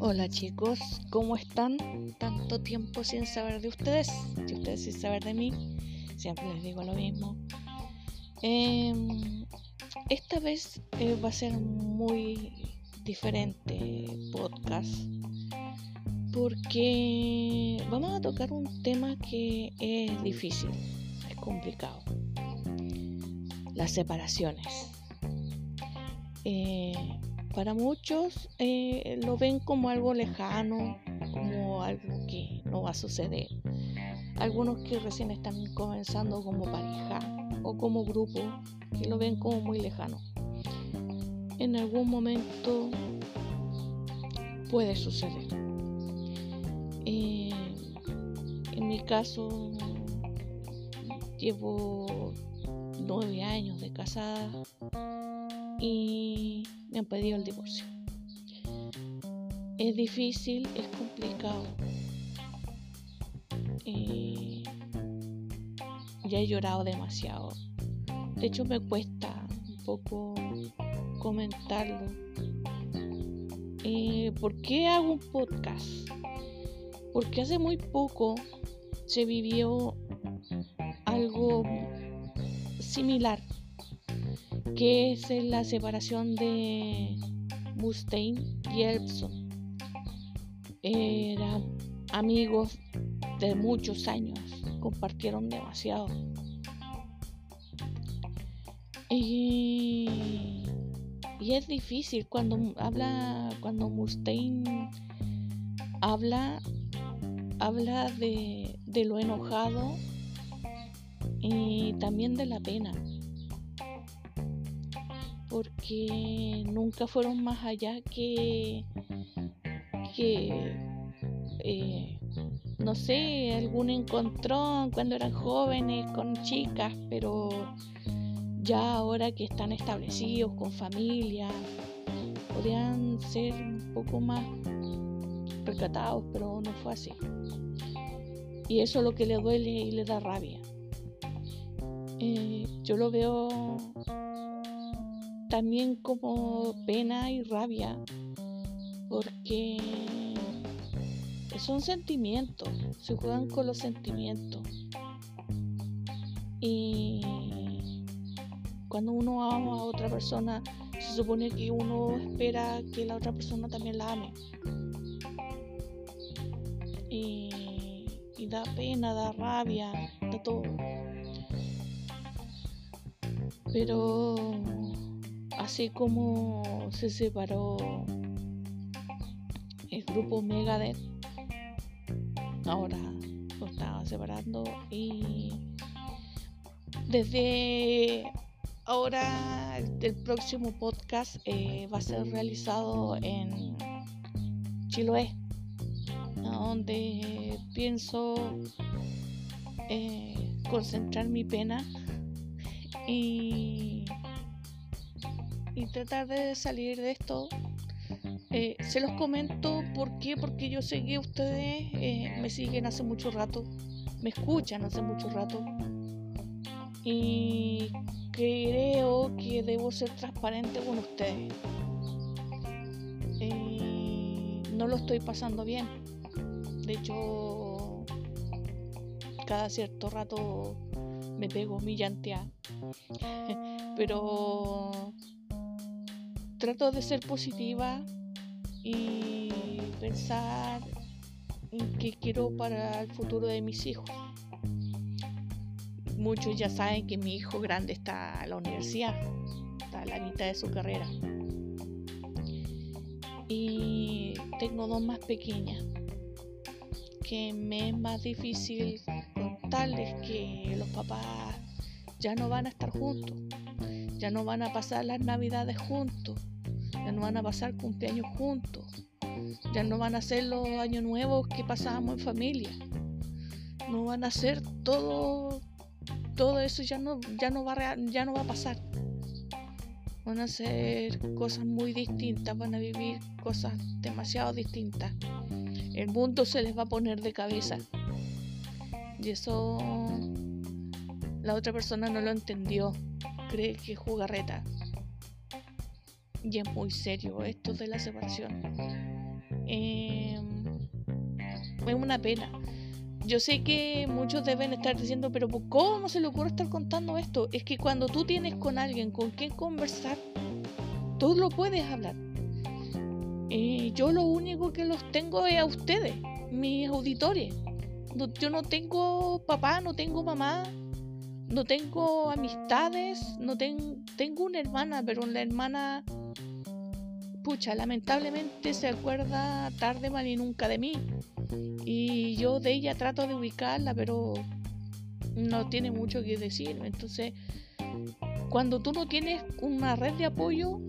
Hola chicos, ¿cómo están? Tanto tiempo sin saber de ustedes, y ustedes sin saber de mí, siempre les digo lo mismo. Em, esta vez eh, va a ser muy diferente podcast porque vamos a tocar un tema que es difícil, es complicado. Las separaciones. Eh, para muchos eh, lo ven como algo lejano, como algo que no va a suceder. Algunos que recién están comenzando como pareja o como grupo, que lo ven como muy lejano. En algún momento puede suceder. Eh, en mi caso, llevo nueve años de casada y me han pedido el divorcio. Es difícil, es complicado. Eh, ya he llorado demasiado. De hecho me cuesta un poco comentarlo. Eh, ¿Por qué hago un podcast? Porque hace muy poco se vivió algo similar que es la separación de Mustaine y Elson. Eran amigos de muchos años, compartieron demasiado. Y, es difícil cuando habla, cuando Mustaine habla, habla de, de lo enojado y también de la pena porque nunca fueron más allá que, que eh, no sé, algún encontrón cuando eran jóvenes con chicas, pero ya ahora que están establecidos con familia, podrían ser un poco más recatados, pero no fue así. Y eso es lo que le duele y le da rabia. Eh, yo lo veo también como pena y rabia, porque son sentimientos, se juegan con los sentimientos. Y cuando uno ama a otra persona, se supone que uno espera que la otra persona también la ame. Y, y da pena, da rabia, da todo. Pero así como se separó el grupo Megadeth, ahora lo estaba separando y desde ahora el próximo podcast eh, va a ser realizado en Chiloé, donde pienso eh, concentrar mi pena y y tratar de salir de esto. Eh, se los comento por porque yo sé que ustedes eh, me siguen hace mucho rato, me escuchan hace mucho rato y creo que debo ser transparente con ustedes. Eh, no lo estoy pasando bien. De hecho, cada cierto rato me pego mi llantea. Pero trato de ser positiva y pensar en qué quiero para el futuro de mis hijos. Muchos ya saben que mi hijo grande está en la universidad, está a la mitad de su carrera. Y tengo dos más pequeñas, que me es más difícil contarles que los papás ya no van a estar juntos, ya no van a pasar las navidades juntos, ya no van a pasar cumpleaños juntos, ya no van a ser los años nuevos que pasábamos en familia, no van a ser todo, todo eso ya no, ya no va ya no va a pasar. Van a ser cosas muy distintas, van a vivir cosas demasiado distintas. El mundo se les va a poner de cabeza. Y eso la otra persona no lo entendió. Cree que es jugarreta y es muy serio esto de la separación. Em, es una pena. Yo sé que muchos deben estar diciendo, pero ¿cómo se le ocurre estar contando esto? Es que cuando tú tienes con alguien con quien conversar, tú lo puedes hablar. Y yo lo único que los tengo es a ustedes, mis auditores. yo no tengo papá, no tengo mamá, no tengo amistades, no tengo una hermana, pero la hermana, lamentablemente se acuerda tarde mal y nunca de mí. Y yo de ella trato de ubicarla, pero no tiene mucho que decir. Entonces, cuando tú no tienes una red de apoyo,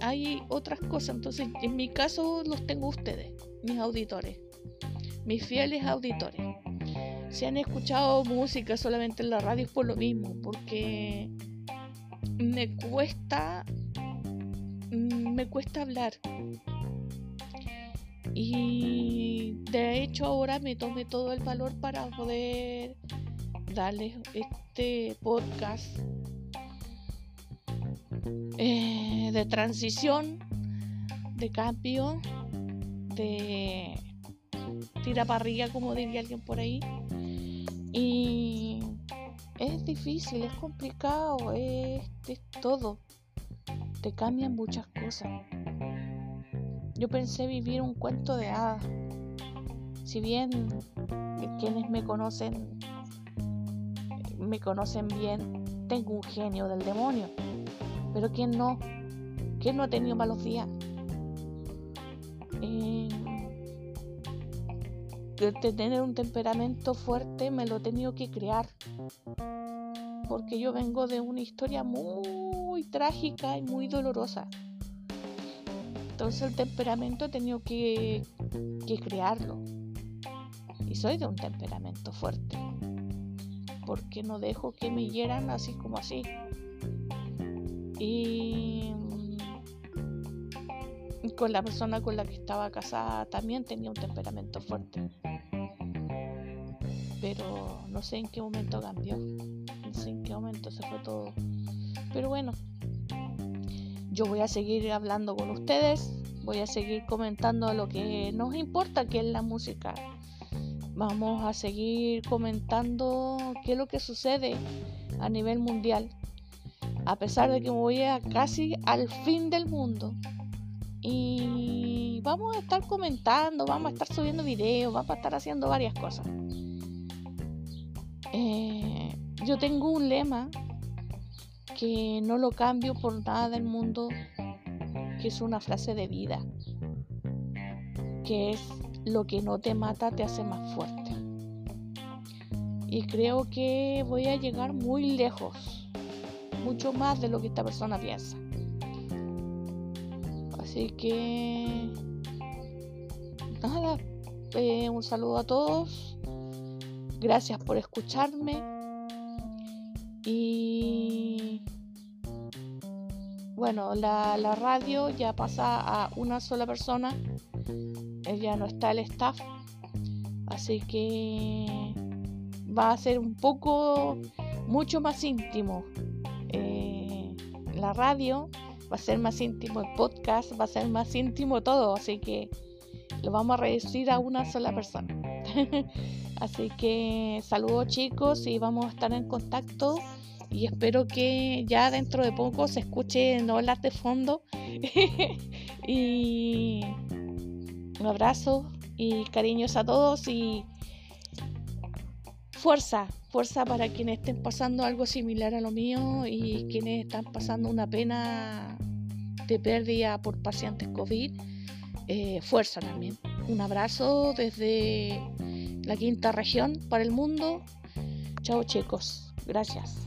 hay otras cosas. Entonces, en mi caso los tengo ustedes, mis auditores, mis fieles auditores. Si han escuchado música solamente en la radio es por lo mismo, porque me cuesta me cuesta hablar. Y de hecho ahora me tomé todo el valor para poder darles este podcast eh, de transición, de cambio, de tira parrilla, como diría alguien por ahí. Y es difícil, es complicado, es, todo. Te cambian muchas cosas. Yo pensé vivir un cuento de hadas. Si bien quienes me conocen me conocen bien, tengo un genio del demonio. Pero ¿quién no? ¿Quién no ha tenido malos días? Eh, de tener un temperamento fuerte me lo he tenido que crear. Porque yo vengo de una historia muy trágica y muy dolorosa. Entonces el temperamento he tenido que, que crearlo. Y soy de un temperamento fuerte. Porque no dejo que me hieran así como así. Y con la persona con la que estaba casada también tenía un temperamento fuerte. Pero no sé en qué momento cambió. En qué momento se fue todo. Pero bueno, yo voy a seguir hablando con ustedes. Voy a seguir comentando lo que nos importa, que es la música. Vamos a seguir comentando qué es lo que sucede a nivel mundial. A pesar de que me voy a casi al fin del mundo y vamos a estar comentando, vamos a estar subiendo videos, vamos a estar haciendo varias cosas. Eh, yo tengo un lema que no lo cambio por nada del mundo, que es una frase de vida, que es lo que no te mata te hace más fuerte. Y creo que voy a llegar muy lejos, mucho más de lo que esta persona piensa. Así que nada, eh, un saludo a todos. Gracias por escucharme. Y bueno, la, la radio ya pasa a una sola persona. Ya no está el staff. Así que va a ser un poco, mucho más íntimo. Eh, la radio va a ser más íntimo el podcast, va a ser más íntimo todo, así que lo vamos a reducir a una sola persona. así que saludos chicos y vamos a estar en contacto y espero que ya dentro de poco se escuchen olas de fondo y un abrazo y cariños a todos y fuerza, fuerza para quienes estén pasando algo similar a lo mío y quienes están pasando una pena de pérdida por pacientes COVID. Eh, fuerza también. Un abrazo desde la quinta región para el mundo. Chao chicos. Gracias.